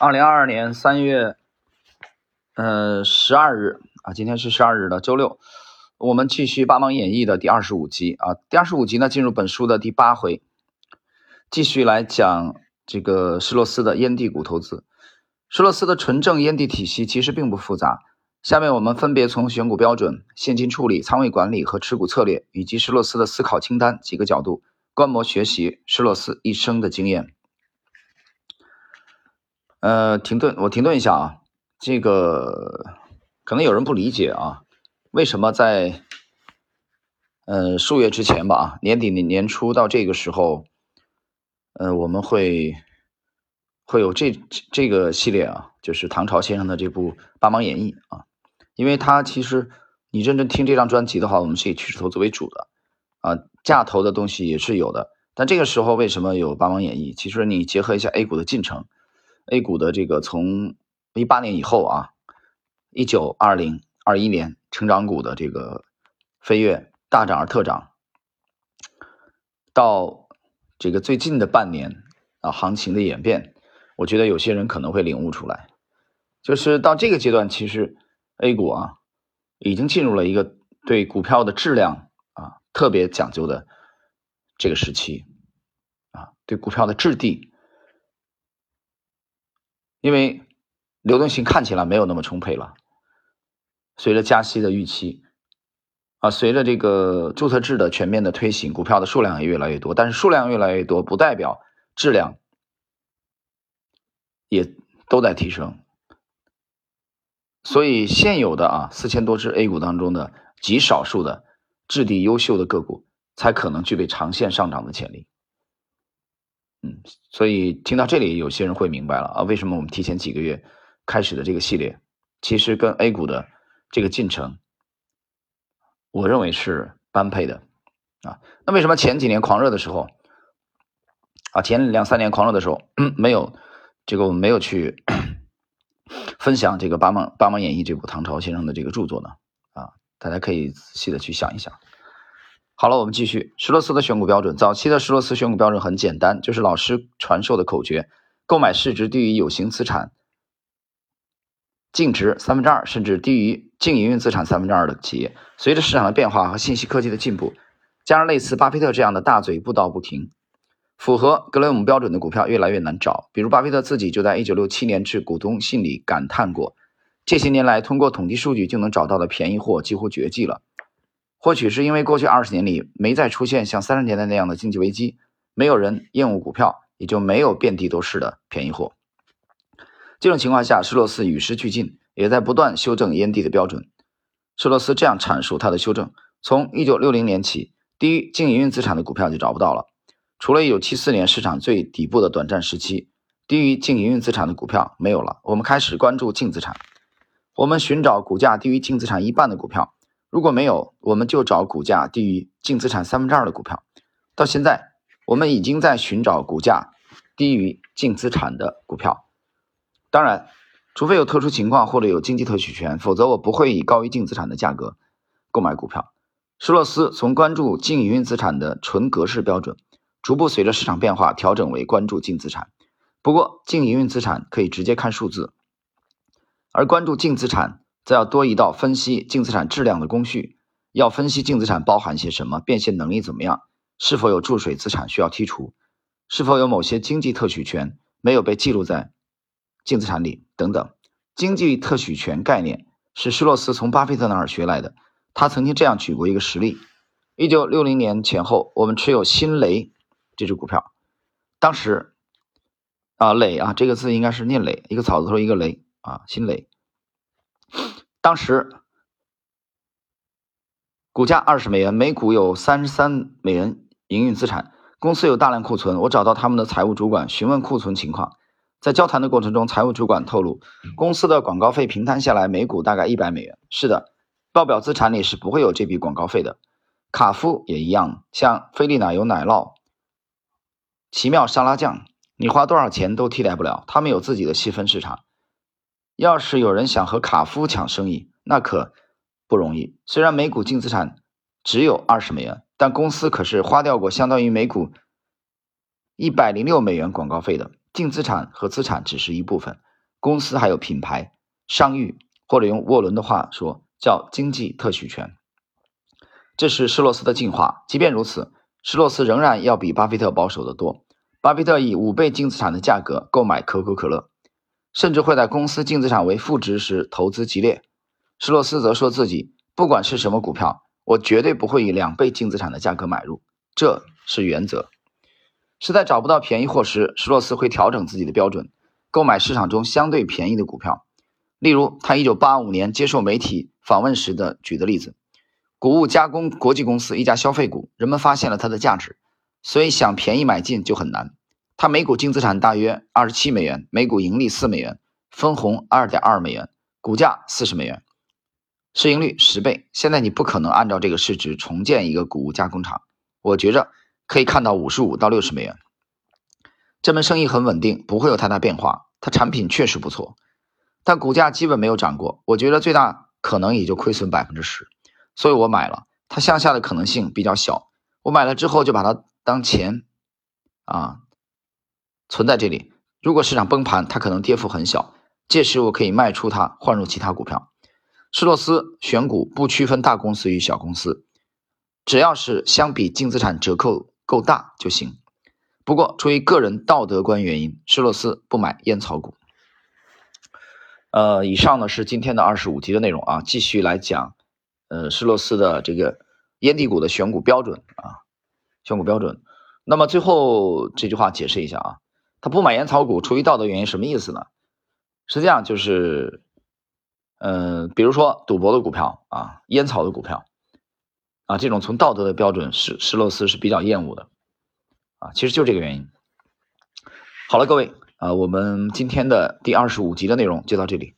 二零二二年三月，呃十二日啊，今天是十二日的周六，我们继续《八芒演义》的第二十五集啊。第二十五集呢，进入本书的第八回，继续来讲这个施洛斯的烟蒂股投资。施洛斯的纯正烟蒂体系其实并不复杂。下面我们分别从选股标准、现金处理、仓位管理和持股策略，以及施洛斯的思考清单几个角度观摩学习施洛斯一生的经验。呃，停顿，我停顿一下啊，这个可能有人不理解啊，为什么在呃数月之前吧，年底年年初到这个时候，呃，我们会会有这这个系列啊，就是唐朝先生的这部《八芒演义》啊，因为他其实你认真听这张专辑的话，我们是以趋势投资为主的啊，价投的东西也是有的，但这个时候为什么有《八芒演义》？其实你结合一下 A 股的进程。A 股的这个从一八年以后啊，一九二零二一年成长股的这个飞跃大涨而特涨，到这个最近的半年啊行情的演变，我觉得有些人可能会领悟出来，就是到这个阶段，其实 A 股啊已经进入了一个对股票的质量啊特别讲究的这个时期啊，对股票的质地。因为流动性看起来没有那么充沛了，随着加息的预期，啊，随着这个注册制的全面的推行，股票的数量也越来越多。但是数量越来越多，不代表质量也都在提升。所以现有的啊四千多只 A 股当中的极少数的质地优秀的个股，才可能具备长线上涨的潜力。嗯，所以听到这里，有些人会明白了啊，为什么我们提前几个月开始的这个系列，其实跟 A 股的这个进程，我认为是般配的啊。那为什么前几年狂热的时候，啊，前两三年狂热的时候，没有这个我们没有去 分享这个《八芒八芒演义》这部唐朝先生的这个著作呢？啊，大家可以仔细的去想一想。好了，我们继续施洛斯的选股标准。早期的施洛斯选股标准很简单，就是老师传授的口诀：购买市值低于有形资产净值三分之二，甚至低于净营运资产三分之二的企业。随着市场的变化和信息科技的进步，加上类似巴菲特这样的大嘴不道不停，符合格雷厄姆标准的股票越来越难找。比如巴菲特自己就在一九六七年致股东信里感叹过：这些年来，通过统计数据就能找到的便宜货几乎绝迹了。或许是因为过去二十年里没再出现像三十年代那样的经济危机，没有人厌恶股票，也就没有遍地都是的便宜货。这种情况下，施洛斯与时俱进，也在不断修正烟蒂的标准。施洛斯这样阐述他的修正：从一九六零年起，低于净营运资产的股票就找不到了。除了一九七四年市场最底部的短暂时期，低于净营运资产的股票没有了。我们开始关注净资产，我们寻找股价低于净资产一半的股票。如果没有，我们就找股价低于净资产三分之二的股票。到现在，我们已经在寻找股价低于净资产的股票。当然，除非有特殊情况或者有经济特许权，否则我不会以高于净资产的价格购买股票。施洛斯从关注净营运资产的纯格式标准，逐步随着市场变化调整为关注净资产。不过，净营运资产可以直接看数字，而关注净资产。则要多一道分析净资产质量的工序，要分析净资产包含些什么，变现能力怎么样，是否有注水资产需要剔除，是否有某些经济特许权没有被记录在净资产里？等等。经济特许权概念是施洛斯从巴菲特那儿学来的，他曾经这样举过一个实例：一九六零年前后，我们持有新雷这只股票，当时啊磊啊这个字应该是念磊，一个草字头一个雷啊新雷。当时股价二十美元，每股有三十三美元营运资产，公司有大量库存。我找到他们的财务主管询问库存情况，在交谈的过程中，财务主管透露，公司的广告费平摊下来每股大概一百美元。是的，报表资产里是不会有这笔广告费的。卡夫也一样，像菲力奶油奶酪、奇妙沙拉酱，你花多少钱都替代不了，他们有自己的细分市场。要是有人想和卡夫抢生意，那可不容易。虽然每股净资产只有二十美元，但公司可是花掉过相当于每股一百零六美元广告费的。净资产和资产只是一部分，公司还有品牌、商誉，或者用沃伦的话说，叫经济特许权。这是施洛斯的进化。即便如此，施洛斯仍然要比巴菲特保守得多。巴菲特以五倍净资产的价格购买可口可乐，甚至会在公司净资产为负值时投资激烈。施洛斯则说自己不管是什么股票，我绝对不会以两倍净资产的价格买入，这是原则。实在找不到便宜货时，施洛斯会调整自己的标准，购买市场中相对便宜的股票。例如，他1985年接受媒体访问时的举的例子：谷物加工国际公司一家消费股，人们发现了它的价值，所以想便宜买进就很难。它每股净资产大约27美元，每股盈利4美元，分红2.2美元，股价40美元，市盈率10倍。现在你不可能按照这个市值重建一个谷物加工厂，我觉着。可以看到五十五到六十美元，这门生意很稳定，不会有太大变化。它产品确实不错，但股价基本没有涨过。我觉得最大可能也就亏损百分之十，所以我买了。它向下的可能性比较小。我买了之后就把它当钱啊存在这里。如果市场崩盘，它可能跌幅很小，届时我可以卖出它，换入其他股票。施洛斯选股不区分大公司与小公司，只要是相比净资产折扣。够大就行。不过，出于个人道德观原因，施洛斯不买烟草股。呃，以上呢是今天的二十五集的内容啊，继续来讲，呃，施洛斯的这个烟蒂股的选股标准啊，选股标准。那么最后这句话解释一下啊，他不买烟草股，出于道德原因，什么意思呢？实际上就是，嗯，比如说赌博的股票啊，烟草的股票。啊，这种从道德的标准，施施洛斯是比较厌恶的，啊，其实就这个原因。好了，各位，啊，我们今天的第二十五集的内容就到这里。